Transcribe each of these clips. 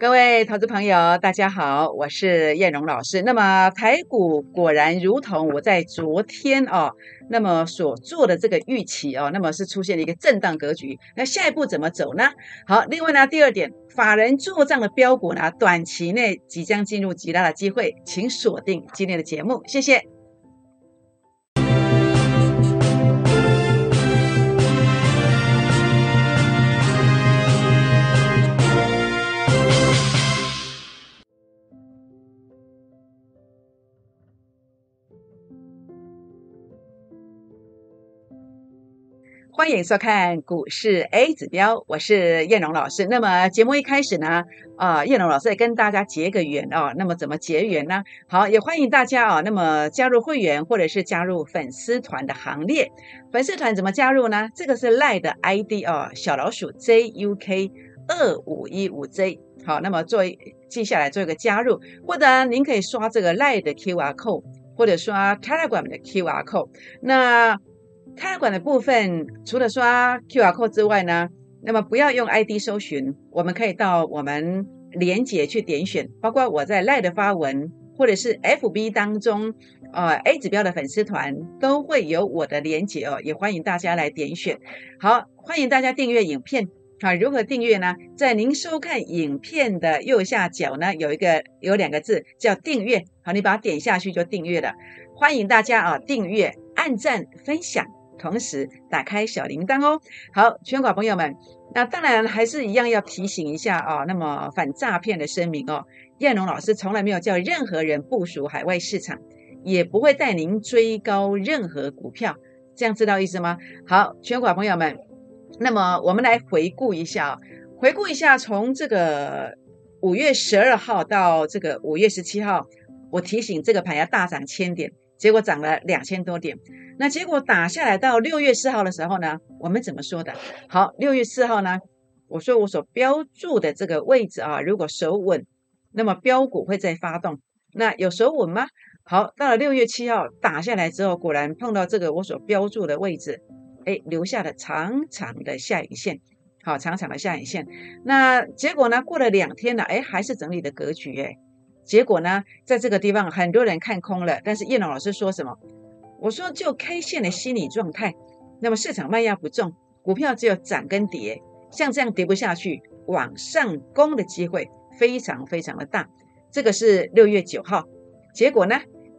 各位投资朋友，大家好，我是燕荣老师。那么台股果然如同我在昨天哦，那么所做的这个预期哦，那么是出现了一个震荡格局。那下一步怎么走呢？好，另外呢，第二点，法人做账的标股呢，短期内即将进入极大的机会，请锁定今天的节目，谢谢。欢迎收看股市 A 指标，我是燕荣老师。那么节目一开始呢，啊，燕荣老师也跟大家结个缘哦。那么怎么结缘呢？好，也欢迎大家啊，那么加入会员或者是加入粉丝团的行列。粉丝团怎么加入呢？这个是赖的 ID 哦，小老鼠 JUK 二五一五 J。好，那么做记下来做一个加入，或者您可以刷这个赖的 QR code，或者刷 Telegram 的 QR code。那开馆的部分，除了刷 QR code 之外呢，那么不要用 ID 搜寻，我们可以到我们连接去点选，包括我在赖的发文，或者是 FB 当中，呃 A 指标的粉丝团都会有我的连接哦，也欢迎大家来点选。好，欢迎大家订阅影片。啊，如何订阅呢？在您收看影片的右下角呢，有一个有两个字叫订阅。好，你把它点下去就订阅了。欢迎大家啊，订阅、按赞、分享。同时打开小铃铛哦。好，全国朋友们，那当然还是一样要提醒一下哦。那么反诈骗的声明哦，燕龙老师从来没有叫任何人部署海外市场，也不会带您追高任何股票，这样知道意思吗？好，全国朋友们，那么我们来回顾一下，回顾一下从这个五月十二号到这个五月十七号，我提醒这个盘要大涨千点。结果涨了两千多点，那结果打下来到六月四号的时候呢，我们怎么说的？好，六月四号呢，我说我所标注的这个位置啊，如果守稳，那么标股会再发动。那有守稳吗？好，到了六月七号打下来之后，果然碰到这个我所标注的位置，哎，留下了长长的下影线，好，长长的下影线。那结果呢，过了两天了，哎，还是整理的格局，哎。结果呢，在这个地方很多人看空了，但是叶龙老师说什么？我说就 K 线的心理状态，那么市场卖压不重，股票只有涨跟跌，像这样跌不下去，往上攻的机会非常非常的大。这个是六月九号，结果呢？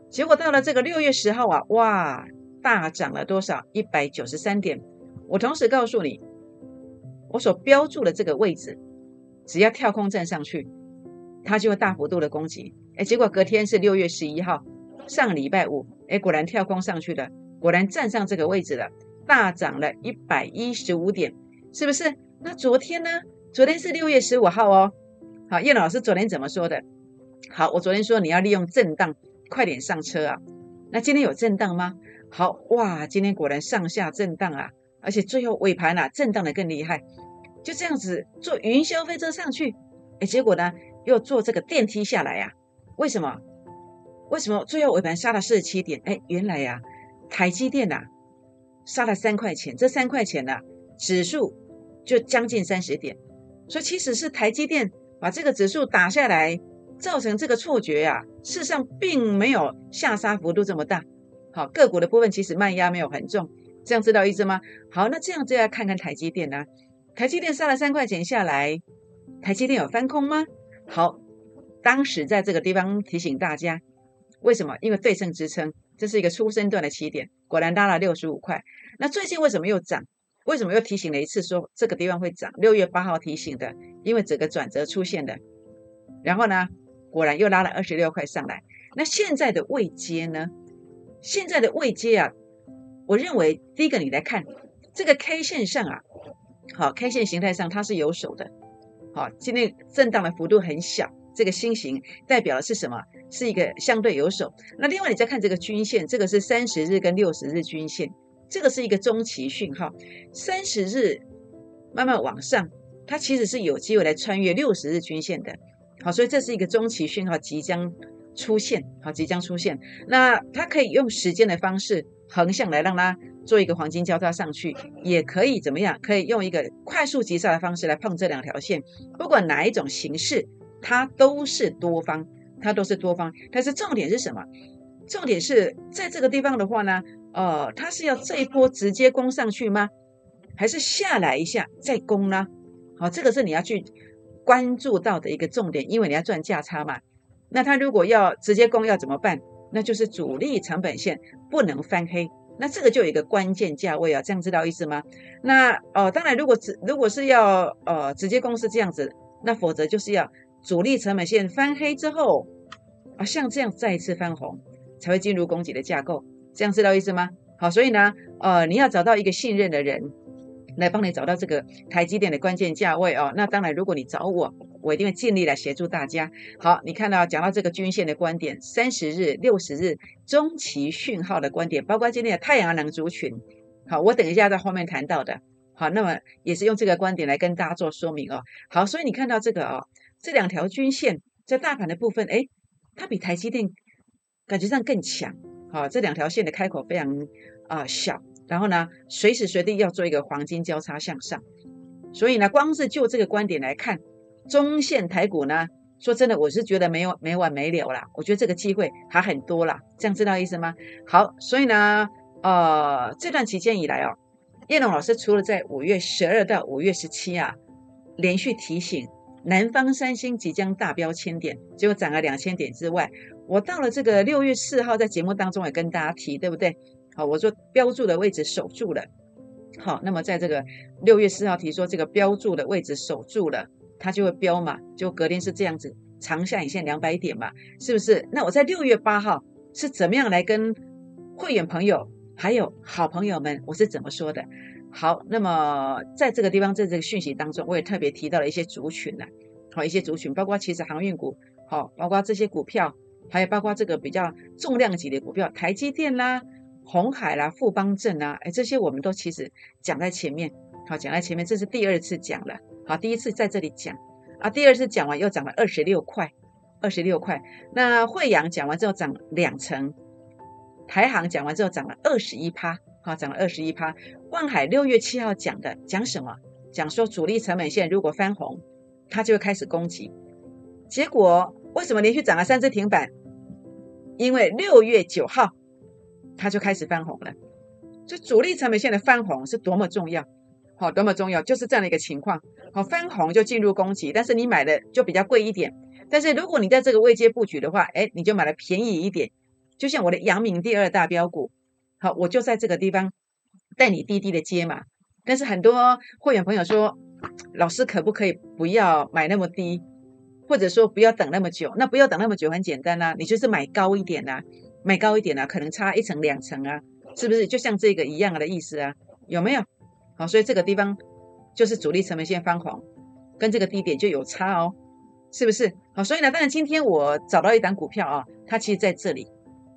结果到了这个六月十号啊，哇，大涨了多少？一百九十三点。我同时告诉你，我所标注的这个位置，只要跳空站上去。它就会大幅度的攻击，哎，结果隔天是六月十一号，上礼拜五，哎，果然跳空上去了，果然站上这个位置了，大涨了一百一十五点，是不是？那昨天呢？昨天是六月十五号哦。好，叶老师昨天怎么说的？好，我昨天说你要利用震荡，快点上车啊。那今天有震荡吗？好哇，今天果然上下震荡啊，而且最后尾盘啊，震荡的更厉害，就这样子坐云霄飞车上去，哎，结果呢？又坐这个电梯下来呀？为什么？为什么最后尾盘杀了四十七点？哎，原来呀，台积电呐杀了三块钱，这三块钱呢，指数就将近三十点，所以其实是台积电把这个指数打下来，造成这个错觉呀。事实上并没有下杀幅度这么大。好，个股的部分其实卖压没有很重，这样知道意思吗？好，那这样就要看看台积电呢。台积电杀了三块钱下来，台积电有翻空吗？好，当时在这个地方提醒大家，为什么？因为对称支撑，这是一个初升段的起点，果然拉了六十五块。那最近为什么又涨？为什么又提醒了一次说这个地方会涨？六月八号提醒的，因为整个转折出现的。然后呢，果然又拉了二十六块上来。那现在的位阶呢？现在的位阶啊，我认为第一个你来看这个 K 线上啊，好，K 线形态上它是有手的。好，今天震荡的幅度很小，这个心形代表的是什么？是一个相对有手。那另外你再看这个均线，这个是三十日跟六十日均线，这个是一个中期讯号。三十日慢慢往上，它其实是有机会来穿越六十日均线的。好，所以这是一个中期讯号即将出现，好，即将出现。那它可以用时间的方式横向来让它。做一个黄金交叉上去，也可以怎么样？可以用一个快速急刹的方式来碰这两条线。不管哪一种形式，它都是多方，它都是多方。但是重点是什么？重点是在这个地方的话呢，呃，它是要这一波直接攻上去吗？还是下来一下再攻呢？好，这个是你要去关注到的一个重点，因为你要赚价差嘛。那它如果要直接攻要怎么办？那就是主力成本线不能翻黑。那这个就有一个关键价位啊，这样知道意思吗？那哦，当然如果直如果是要呃直接公司这样子，那否则就是要主力成本线翻黑之后啊，像这样再一次翻红才会进入供给的架构，这样知道意思吗？好，所以呢，呃，你要找到一个信任的人。来帮你找到这个台积电的关键价位哦。那当然，如果你找我，我一定会尽力来协助大家。好，你看到讲到这个均线的观点，三十日、六十日中期讯号的观点，包括今天的太阳能族群。好，我等一下在后面谈到的。好，那么也是用这个观点来跟大家做说明哦。好，所以你看到这个哦，这两条均线在大盘的部分，哎，它比台积电感觉上更强。好，这两条线的开口非常啊小。然后呢，随时随地要做一个黄金交叉向上，所以呢，光是就这个观点来看，中线台股呢，说真的，我是觉得没有没完没了啦。我觉得这个机会还很多啦，这样知道意思吗？好，所以呢，呃，这段期间以来哦，叶龙老师除了在五月十二到五月十七啊，连续提醒南方三星即将大标千点，结果涨了两千点之外，我到了这个六月四号在节目当中也跟大家提，对不对？好，我说标注的位置守住了。好，那么在这个六月四号提说这个标注的位置守住了，它就会标嘛，就隔天是这样子，长下影线两百点嘛，是不是？那我在六月八号是怎么样来跟会员朋友还有好朋友们，我是怎么说的？好，那么在这个地方，在这个讯息当中，我也特别提到了一些族群呢，好，一些族群，包括其实航运股，好，包括这些股票，还有包括这个比较重量级的股票，台积电啦。红海啦、富邦证啊，哎，这些我们都其实讲在前面，好，讲在前面，这是第二次讲了，好，第一次在这里讲啊，第二次讲完又涨了二十六块，二十六块。那惠阳讲完之后涨两成，台行讲完之后涨了二十一趴，好，涨了二十一趴。万海六月七号讲的，讲什么？讲说主力成本线如果翻红，它就会开始攻击。结果为什么连续涨了三只停板？因为六月九号。它就开始翻红了，这主力成本线的翻红是多么重要，好，多么重要，就是这样的一个情况。好，翻红就进入攻击，但是你买的就比较贵一点。但是如果你在这个位阶布局的话，哎，你就买的便宜一点。就像我的阳明第二大标股，好，我就在这个地方带你低低的接嘛。但是很多会员朋友说，老师可不可以不要买那么低，或者说不要等那么久？那不要等那么久很简单呐，你就是买高一点呐。买高一点啊，可能差一层两层啊，是不是就像这个一样的意思啊？有没有？好，所以这个地方就是主力成本线翻红，跟这个低点就有差哦，是不是？好，所以呢，当然今天我找到一档股票啊，它其实在这里。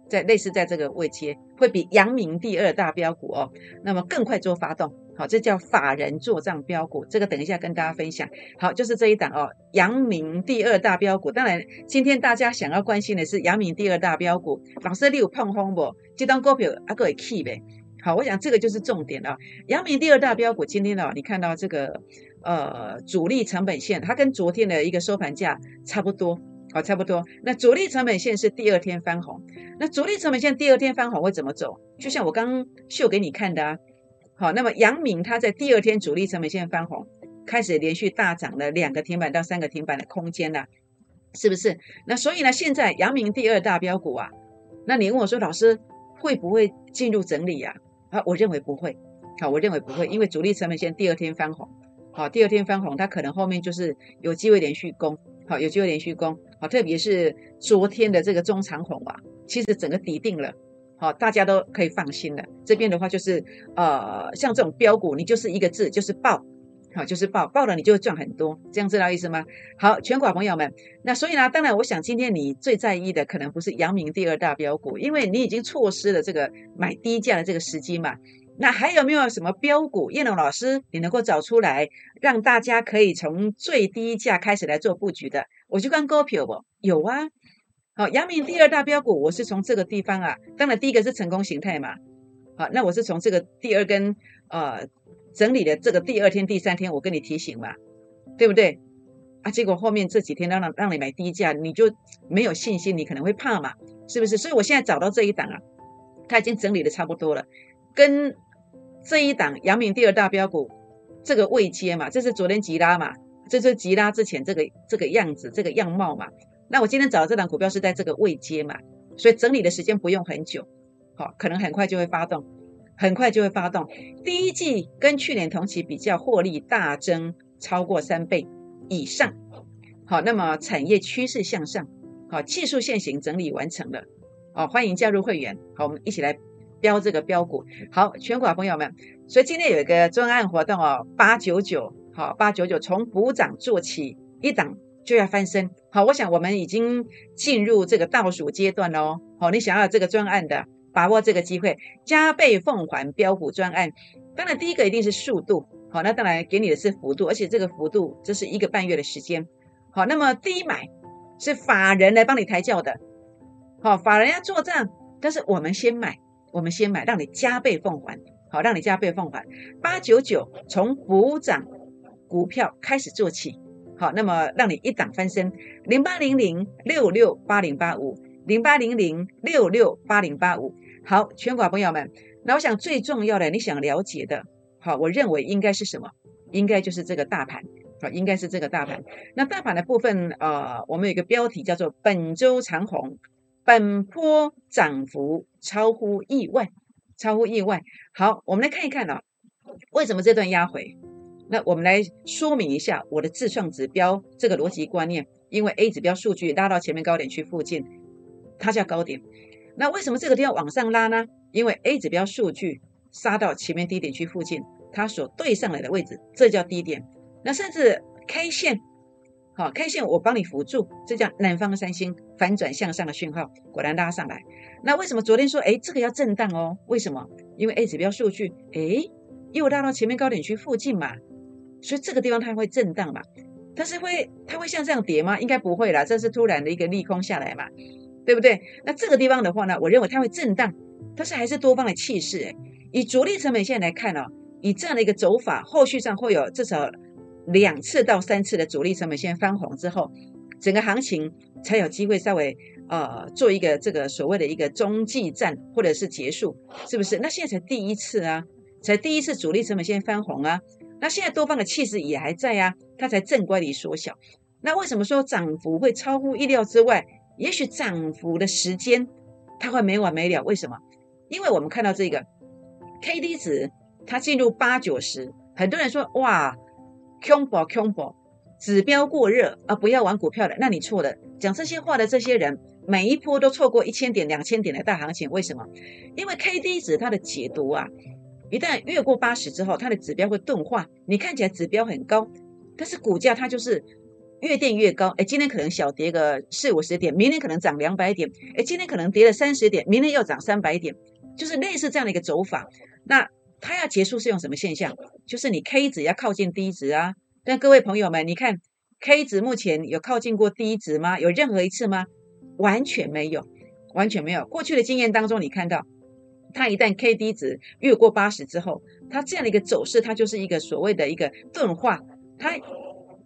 在类似在这个位阶，会比阳明第二大标股哦，那么更快做发动，好，这叫法人做账标股，这个等一下跟大家分享。好，就是这一档哦，阳明第二大标股。当然，今天大家想要关心的是阳明第二大标股，老师你有碰风不？这档股票啊，各位 key 呗。好，我想这个就是重点了。阳明第二大标股今天呢，你看到这个呃主力成本线，它跟昨天的一个收盘价差不多。好，差不多。那主力成本线是第二天翻红，那主力成本线第二天翻红会怎么走？就像我刚秀给你看的啊。好，那么阳明它在第二天主力成本线翻红，开始连续大涨了两个停板到三个停板的空间了，是不是？那所以呢，现在阳明第二大标股啊，那你问我说，老师会不会进入整理呀？啊，啊我认为不会。好，我认为不会，因为主力成本线第二天翻红，好，第二天翻红，它可能后面就是有机会连续攻。好，有机会连续攻，好，特别是昨天的这个中长红啊，其实整个底定了，好，大家都可以放心了。这边的话就是，呃，像这种标股，你就是一个字，就是爆，好，就是爆，爆了你就会赚很多，这样知道意思吗？好，全国朋友们，那所以呢，当然我想今天你最在意的可能不是阳明第二大标股，因为你已经错失了这个买低价的这个时机嘛。那还有没有什么标股？叶龙老师，你能够找出来，让大家可以从最低价开始来做布局的？我去看股票不？有啊。好，阳明第二大标股，我是从这个地方啊。当然，第一个是成功形态嘛。好，那我是从这个第二根呃整理的这个第二天、第三天，我跟你提醒嘛，对不对？啊，结果后面这几天让让让你买低价，你就没有信心，你可能会怕嘛，是不是？所以我现在找到这一档啊，它已经整理的差不多了，跟这一档阳明第二大标股这个位阶嘛，这是昨天急拉嘛，这是急拉之前这个这个样子这个样貌嘛。那我今天找的这档股票是在这个位阶嘛，所以整理的时间不用很久，好，可能很快就会发动，很快就会发动。第一季跟去年同期比较，获利大增超过三倍。以上，好，那么产业趋势向上，好，技术线型整理完成了，哦，欢迎加入会员，好，我们一起来标这个标股，好，全国朋友们，所以今天有一个专案活动哦，八九九，好，八九九从补涨做起，一档就要翻身，好，我想我们已经进入这个倒数阶段喽，好，你想要这个专案的，把握这个机会，加倍奉还标股专案，当然第一个一定是速度。好，那当然给你的是幅度，而且这个幅度这是一个半月的时间。好，那么低买是法人来帮你抬轿的，好，法人要做账，但是我们先买，我们先买，让你加倍奉还，好，让你加倍奉还。八九九从补涨股票开始做起，好，那么让你一档翻身。零八零零六六八零八五，零八零零六六八零八五。好，全国朋友们，那我想最重要的，你想了解的。好，我认为应该是什么？应该就是这个大盘，好，应该是这个大盘。那大盘的部分，呃，我们有一个标题叫做“本周长红，本波涨幅超乎意外，超乎意外”。好，我们来看一看啊，为什么这段压回？那我们来说明一下我的自创指标这个逻辑观念。因为 A 指标数据拉到前面高点区附近，它叫高点。那为什么这个地方往上拉呢？因为 A 指标数据杀到前面低点区附近。它所对上来的位置，这叫低点。那甚至 K 线，好，K 线我帮你辅助，这叫南方三星反转向上的讯号，果然拉上来。那为什么昨天说，哎，这个要震荡哦？为什么？因为 A 指标数据，哎，又拉到前面高点区附近嘛，所以这个地方它会震荡嘛。但是会，它会像这样跌吗？应该不会啦，这是突然的一个利空下来嘛，对不对？那这个地方的话呢，我认为它会震荡，但是还是多方的气势。哎，以主力成本线来看呢。以这样的一个走法，后续上会有至少两次到三次的主力成本线翻红之后，整个行情才有机会稍微呃做一个这个所谓的一个中继站或者是结束，是不是？那现在才第一次啊，才第一次主力成本线翻红啊，那现在多方的气势也还在啊，它才正乖离缩小。那为什么说涨幅会超乎意料之外？也许涨幅的时间它会没完没了，为什么？因为我们看到这个 K D 值。它进入八九十，很多人说哇，combo combo，指标过热啊，不要玩股票的，那你错了。讲这些话的这些人，每一波都错过一千点、两千点的大行情，为什么？因为 K D 值它的解读啊，一旦越过八十之后，它的指标会钝化。你看起来指标很高，但是股价它就是越垫越高。哎，今天可能小跌个四五十点，明天可能涨两百点。哎，今天可能跌了三十点，明天又涨三百点，就是类似这样的一个走法。那它要结束是用什么现象？就是你 K 值要靠近低值啊。但各位朋友们，你看 K 值目前有靠近过低值吗？有任何一次吗？完全没有，完全没有。过去的经验当中，你看到它一旦 K D 值越过八十之后，它这样的一个走势，它就是一个所谓的一个钝化。它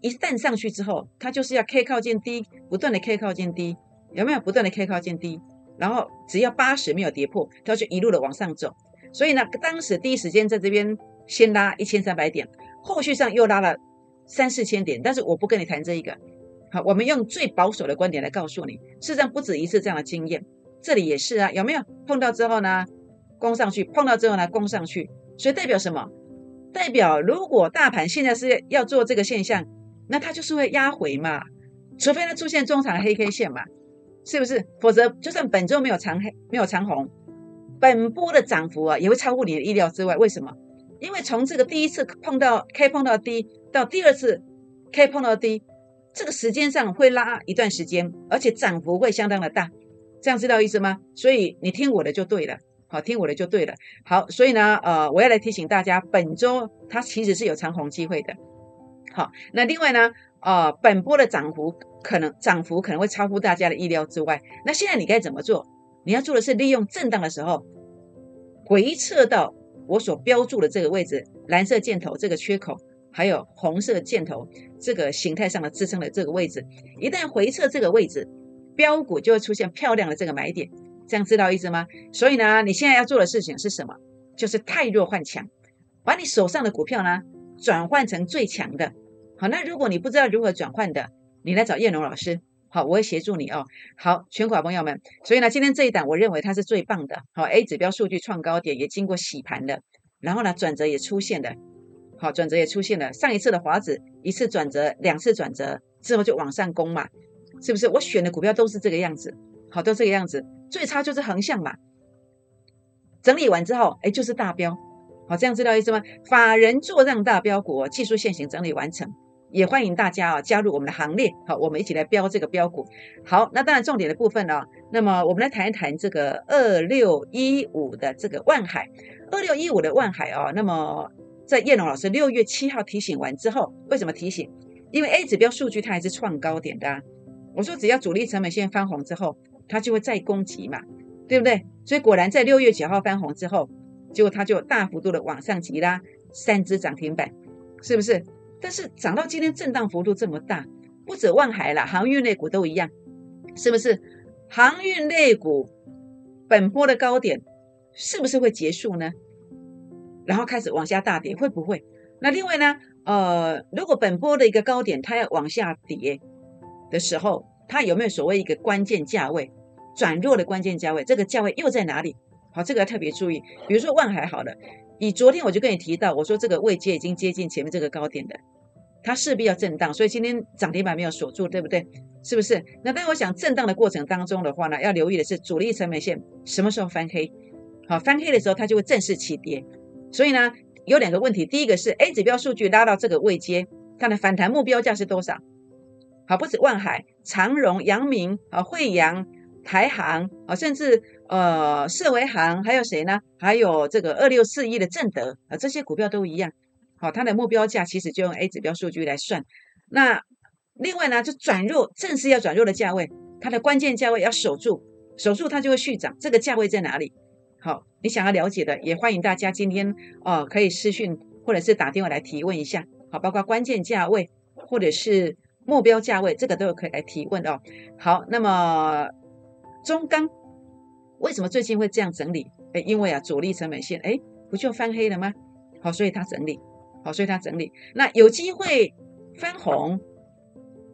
一旦上去之后，它就是要 K 靠近低，不断的 K 靠近低，有没有？不断的 K 靠近低，然后只要八十没有跌破，它就一路的往上走。所以呢，当时第一时间在这边先拉一千三百点，后续上又拉了三四千点，但是我不跟你谈这一个。好，我们用最保守的观点来告诉你，事实上不止一次这样的经验，这里也是啊，有没有碰到之后呢，攻上去，碰到之后呢，攻上去，所以代表什么？代表如果大盘现在是要做这个现象，那它就是会压回嘛，除非它出现中长黑 K 线嘛，是不是？否则就算本周没有长黑，没有长红。本波的涨幅啊，也会超乎你的意料之外。为什么？因为从这个第一次碰到 K 碰到低，到第二次 K 碰到低，这个时间上会拉一段时间，而且涨幅会相当的大。这样知道意思吗？所以你听我的就对了，好，听我的就对了。好，所以呢，呃，我要来提醒大家，本周它其实是有长红机会的。好，那另外呢，呃，本波的涨幅可能涨幅可能会超乎大家的意料之外。那现在你该怎么做？你要做的是利用震荡的时候回撤到我所标注的这个位置，蓝色箭头这个缺口还有红色箭头这个形态上的支撑的这个位置，一旦回撤这个位置，标股就会出现漂亮的这个买点，这样知道意思吗？所以呢，你现在要做的事情是什么？就是太弱换强，把你手上的股票呢转换成最强的。好，那如果你不知道如何转换的，你来找叶龙老师，好，我会协助你哦。好，全国朋友们，所以呢，今天这一档我认为它是最棒的。好，A 指标数据创高点，也经过洗盘的，然后呢，转折也出现了。好，转折也出现了。上一次的华子一次转折，两次转折之后就往上攻嘛，是不是？我选的股票都是这个样子，好，都这个样子。最差就是横向嘛，整理完之后，哎，就是大标。好，这样知道意思吗？法人做让大标股，技术线型整理完成，也欢迎大家啊加入我们的行列。好，我们一起来标这个标股。好，那当然重点的部分呢，那么我们来谈一谈这个二六一五的这个万海，二六一五的万海啊，那么。在叶龙老师六月七号提醒完之后，为什么提醒？因为 A 指标数据它还是创高点的。我说只要主力成本线翻红之后，它就会再攻击嘛，对不对？所以果然在六月九号翻红之后，结果它就大幅度的往上急拉，三只涨停板，是不是？但是涨到今天震荡幅度这么大，不止万海了，航运类股都一样，是不是？航运类股本波的高点是不是会结束呢？然后开始往下大跌，会不会？那另外呢？呃，如果本波的一个高点它要往下跌的时候，它有没有所谓一个关键价位转弱的关键价位？这个价位又在哪里？好，这个要特别注意。比如说万海好了，以昨天我就跟你提到，我说这个位阶已经接近前面这个高点的，它势必要震荡，所以今天涨停板没有锁住，对不对？是不是？那但我想震荡的过程当中的话呢，要留意的是主力成本线什么时候翻黑？好，翻黑的时候它就会正式起跌。所以呢，有两个问题。第一个是 A 指标数据拉到这个位阶，它的反弹目标价是多少？好，不止万海、长荣、阳明、啊惠阳、台航啊，甚至呃四维行，还有谁呢？还有这个二六四一的正德啊，这些股票都一样。好，它的目标价其实就用 A 指标数据来算。那另外呢，就转弱，正式要转弱的价位，它的关键价位要守住，守住它就会续涨。这个价位在哪里？好，你想要了解的也欢迎大家今天哦可以私讯或者是打电话来提问一下，好，包括关键价位或者是目标价位，这个都有可以来提问哦。好，那么中钢为什么最近会这样整理？哎，因为啊主力成本线哎不就翻黑了吗？好，所以它整理，好，所以它整理。那有机会翻红，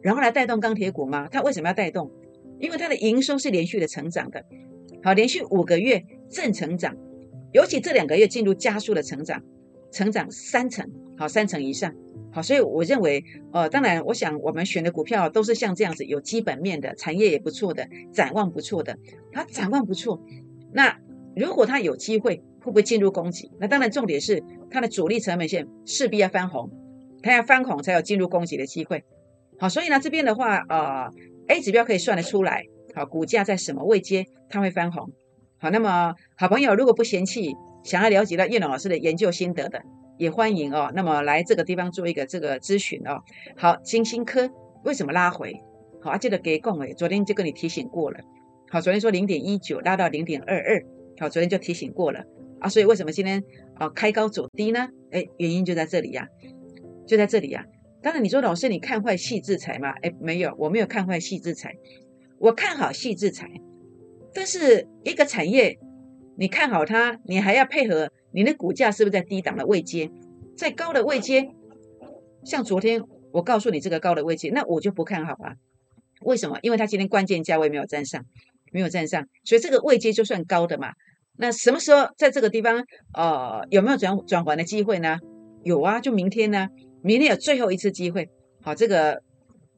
然后来带动钢铁股吗？它为什么要带动？因为它的营收是连续的成长的。好，连续五个月正成长，尤其这两个月进入加速的成长，成长三成，好三成以上，好，所以我认为，呃，当然，我想我们选的股票都是像这样子有基本面的，产业也不错的，展望不错的，它展望不错。那如果它有机会，会不会进入攻击？那当然，重点是它的主力成本线势必要翻红，它要翻红才有进入攻击的机会。好，所以呢，这边的话，呃，A 指标可以算得出来。好，股价在什么位阶它会翻红？好，那么好朋友如果不嫌弃，想要了解到叶龙老师的研究心得的，也欢迎哦。那么来这个地方做一个这个咨询哦。好，金星科为什么拉回？好，啊，记得给供诶，昨天就跟你提醒过了。好，昨天说零点一九拉到零点二二，好，昨天就提醒过了啊。所以为什么今天啊开高走低呢？哎，原因就在这里呀，就在这里呀。当然你说老师你看坏细制裁吗？哎，没有，我没有看坏细制裁。我看好细制裁，但是一个产业，你看好它，你还要配合你的股价是不是在低档的位阶，在高的位阶，像昨天我告诉你这个高的位阶，那我就不看好啊。为什么？因为它今天关键价位没有站上，没有站上，所以这个位阶就算高的嘛。那什么时候在这个地方，呃，有没有转转环的机会呢？有啊，就明天呢，明天有最后一次机会。好，这个。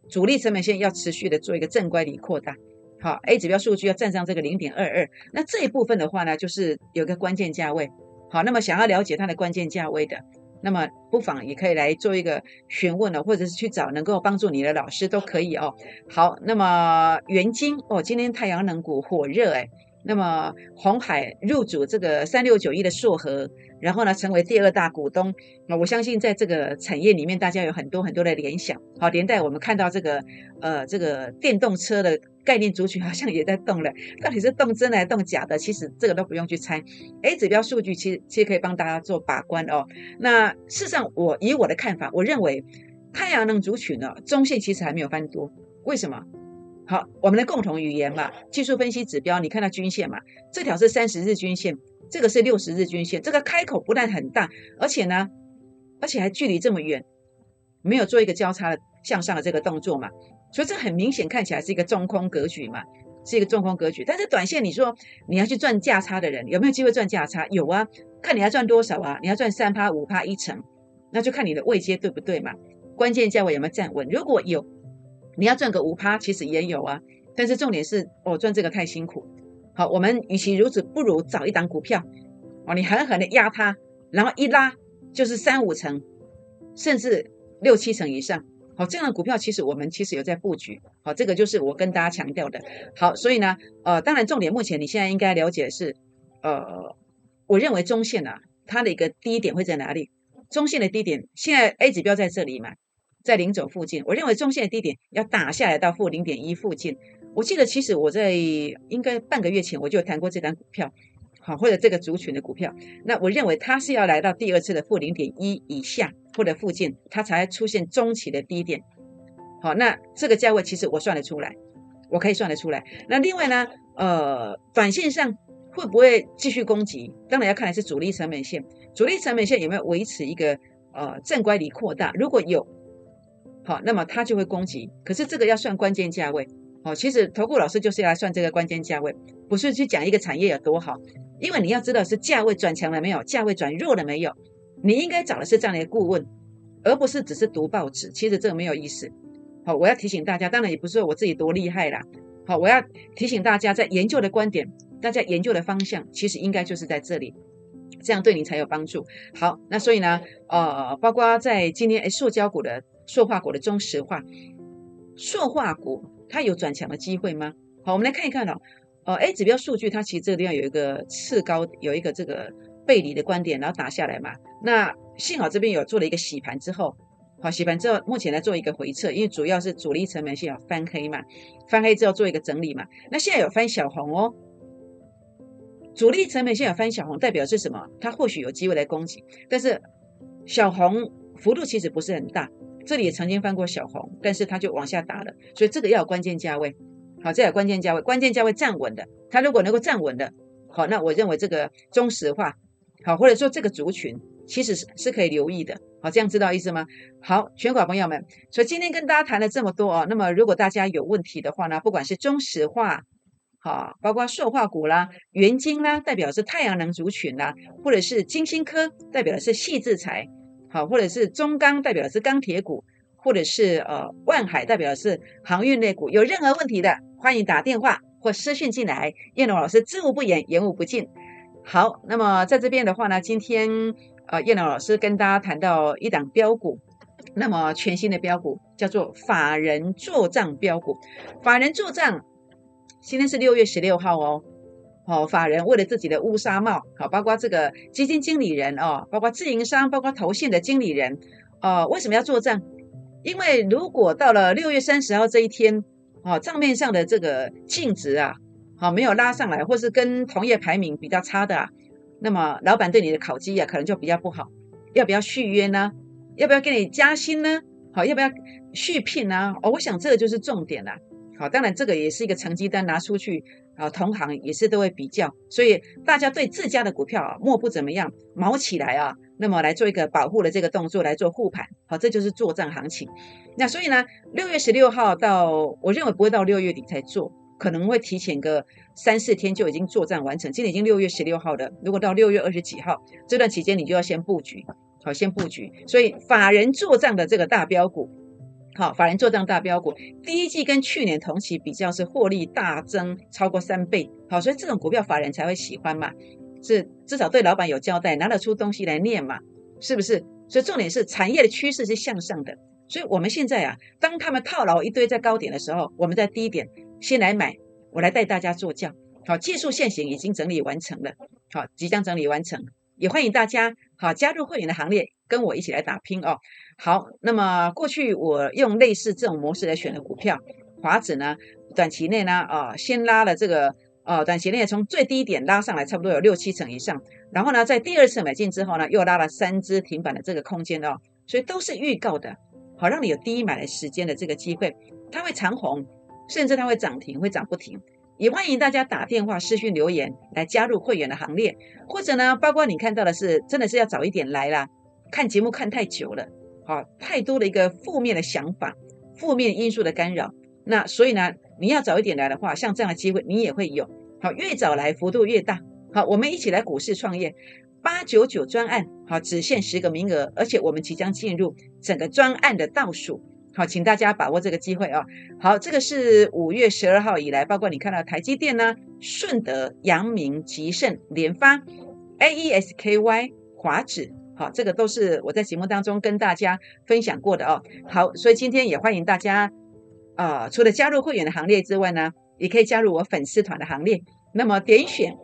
主力成本线要持续的做一个正乖离扩大，好，A 指标数据要站上这个零点二二，那这一部分的话呢，就是有个关键价位，好，那么想要了解它的关键价位的，那么不妨也可以来做一个询问呢，或者是去找能够帮助你的老师都可以哦。好，那么元晶哦，今天太阳能股火热哎，那么红海入主这个三六九一的硕和，然后呢成为第二大股东。那我相信在这个产业里面，大家有很多很多的联想。好，连带我们看到这个呃这个电动车的概念族群好像也在动了，到底是动真的还是动假的？其实这个都不用去猜。A 指标数据其实其实可以帮大家做把关哦。那事实上，我以我的看法，我认为太阳能族群呢，中线其实还没有翻多。为什么？好，我们的共同语言嘛，技术分析指标，你看到均线嘛？这条是三十日均线，这个是六十日均线，这个开口不但很大，而且呢，而且还距离这么远，没有做一个交叉的向上的这个动作嘛？所以这很明显看起来是一个中空格局嘛，是一个中空格局。但是短线你说你要去赚价差的人，有没有机会赚价差？有啊，看你要赚多少啊？你要赚三趴、五趴、一成，那就看你的位阶对不对嘛？关键价位有没有站稳？如果有。你要赚个五趴，其实也有啊，但是重点是，哦，赚这个太辛苦。好，我们与其如此，不如找一档股票，哦，你狠狠的压它，然后一拉就是三五成，甚至六七成以上。好，这样的股票其实我们其实有在布局。好，这个就是我跟大家强调的。好，所以呢，呃，当然重点目前你现在应该了解的是，呃，我认为中线啊，它的一个低点会在哪里？中线的低点，现在 A 指标在这里嘛？在零轴附近，我认为中线的低点要打下来到负零点一附近。我记得其实我在应该半个月前我就谈过这单股票，好或者这个族群的股票。那我认为它是要来到第二次的负零点一以下或者附近，它才出现中期的低点。好，那这个价位其实我算得出来，我可以算得出来。那另外呢，呃，短线上会不会继续攻击？当然要看的是主力成本线，主力成本线有没有维持一个呃正乖离扩大？如果有。好，那么它就会攻击，可是这个要算关键价位。好，其实投顾老师就是要来算这个关键价位，不是去讲一个产业有多好，因为你要知道是价位转强了没有，价位转弱了没有。你应该找的是这样的一个顾问，而不是只是读报纸。其实这个没有意思。好，我要提醒大家，当然也不是说我自己多厉害啦。好，我要提醒大家，在研究的观点，大家研究的方向，其实应该就是在这里，这样对你才有帮助。好，那所以呢，呃，包括在今天诶，塑胶股的。塑化股的中石化，塑化股它有转强的机会吗？好，我们来看一看哦。呃，A 指标数据它其实这个地方有一个次高，有一个这个背离的观点，然后打下来嘛。那幸好这边有做了一个洗盘之后，好洗盘之后，目前来做一个回撤，因为主要是主力成本线要翻黑嘛，翻黑之后做一个整理嘛。那现在有翻小红哦，主力成本线有翻小红，代表是什么？它或许有机会来攻击，但是小红幅度其实不是很大。这里也曾经翻过小红，但是它就往下打了，所以这个要有关键价位，好，这有关键价位，关键价位站稳的，它如果能够站稳的，好，那我认为这个中石化，好，或者说这个族群其实是是可以留意的，好，这样知道意思吗？好，全国朋友们，所以今天跟大家谈了这么多哦，那么如果大家有问题的话呢，不管是中石化，好，包括塑化股啦、元晶啦，代表是太阳能族群啦，或者是金星科，代表的是细制材。好，或者是中钢代表的是钢铁股，或者是呃万海代表的是航运类股，有任何问题的，欢迎打电话或私讯进来。燕龙老师知无不言，言无不尽。好，那么在这边的话呢，今天呃燕龙老师跟大家谈到一档标股，那么全新的标股叫做法人做账标股，法人做账，今天是六月十六号哦。哦，法人为了自己的乌纱帽，好，包括这个基金经理人哦，包括自营商，包括投信的经理人，哦，为什么要做账？因为如果到了六月三十号这一天，哦，账面上的这个净值啊，好没有拉上来，或是跟同业排名比较差的，啊，那么老板对你的考绩啊，可能就比较不好，要不要续约呢？要不要给你加薪呢？好，要不要续聘呢？哦，我想这个就是重点了。好，当然这个也是一个成绩单拿出去。啊，同行也是都会比较，所以大家对自家的股票啊，莫不怎么样，毛起来啊，那么来做一个保护的这个动作，来做护盘，好，这就是作战行情。那所以呢，六月十六号到，我认为不会到六月底才做，可能会提前个三四天就已经作战完成。今天已经六月十六号了，如果到六月二十几号这段期间，你就要先布局，好，先布局。所以法人做账的这个大标股。好，法人做账大标股，第一季跟去年同期比较是获利大增超过三倍。好，所以这种股票法人才会喜欢嘛，是至少对老板有交代，拿得出东西来念嘛，是不是？所以重点是产业的趋势是向上的。所以我们现在啊，当他们套牢一堆在高点的时候，我们在低点先来买，我来带大家做教。好，技术现行已经整理完成了，好，即将整理完成，也欢迎大家好加入会员的行列，跟我一起来打拼哦。好，那么过去我用类似这种模式来选的股票，华指呢，短期内呢，啊，先拉了这个，呃，短期内从最低点拉上来，差不多有六七成以上，然后呢，在第二次买进之后呢，又拉了三只停板的这个空间哦，所以都是预告的，好，让你有第一买的时间的这个机会，它会长红，甚至它会涨停，会涨不停。也欢迎大家打电话、私讯留言来加入会员的行列，或者呢，包括你看到的是，真的是要早一点来啦。看节目看太久了，好，太多的一个负面的想法、负面因素的干扰。那所以呢，你要早一点来的话，像这样的机会你也会有。好，越早来幅度越大。好，我们一起来股市创业，八九九专案，好，只限十个名额，而且我们即将进入整个专案的倒数。好，请大家把握这个机会哦！好，这个是五月十二号以来，包括你看到台积电呢、顺德、阳明、吉盛、联发、A E S K Y、华指，好，这个都是我在节目当中跟大家分享过的哦。好，所以今天也欢迎大家啊，除了加入会员的行列之外呢，也可以加入我粉丝团的行列。那么点选，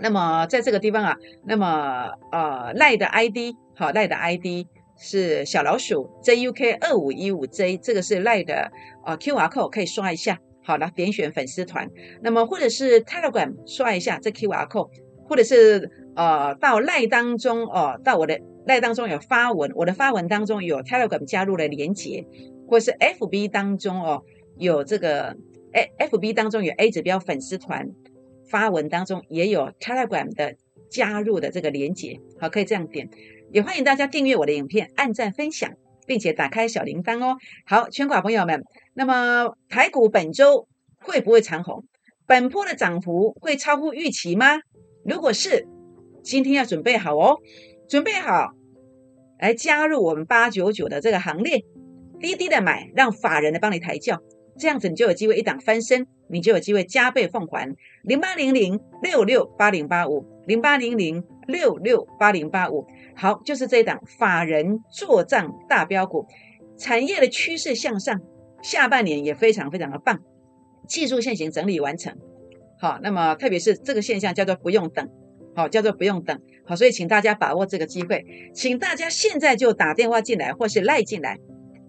那么在这个地方啊，那么呃赖的 ID，好赖的 ID。是小老鼠 JUK 二五一五 J，这个是赖的啊 QR code 可以刷一下。好了，点选粉丝团，那么或者是 Telegram 刷一下这 QR code，或者是呃到赖当中哦，到我的赖当中有发文，我的发文当中有 Telegram 加入的连接，或是 FB 当中哦有这个 FB 当中有 A 指标粉丝团发文当中也有 Telegram 的加入的这个连接，好，可以这样点。也欢迎大家订阅我的影片，按赞分享，并且打开小铃铛哦。好，全国朋友们，那么台股本周会不会长红？本波的涨幅会超乎预期吗？如果是，今天要准备好哦，准备好来加入我们八九九的这个行列，低低的买，让法人来帮你抬轿，这样子你就有机会一档翻身，你就有机会加倍奉还。零八零零六六八零八五，零八零零六六八零八五。好，就是这一档法人做账大标股，产业的趋势向上，下半年也非常非常的棒，技术线型整理完成。好，那么特别是这个现象叫做不用等，好，叫做不用等。好，所以请大家把握这个机会，请大家现在就打电话进来，或是赖进来，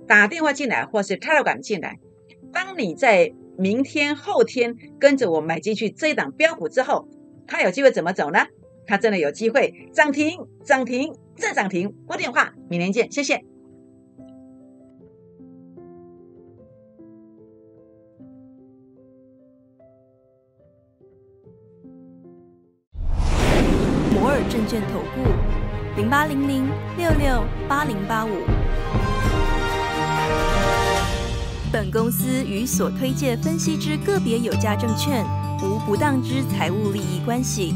打电话进来，或是 Telegram 进来。当你在明天、后天跟着我买进去这一档标股之后，它有机会怎么走呢？它真的有机会涨停，涨停再涨停。拨电话，明年见，谢谢。摩尔证券投顾零八零零六六八零八五。本公司与所推介分析之个别有价证券无不当之财务利益关系。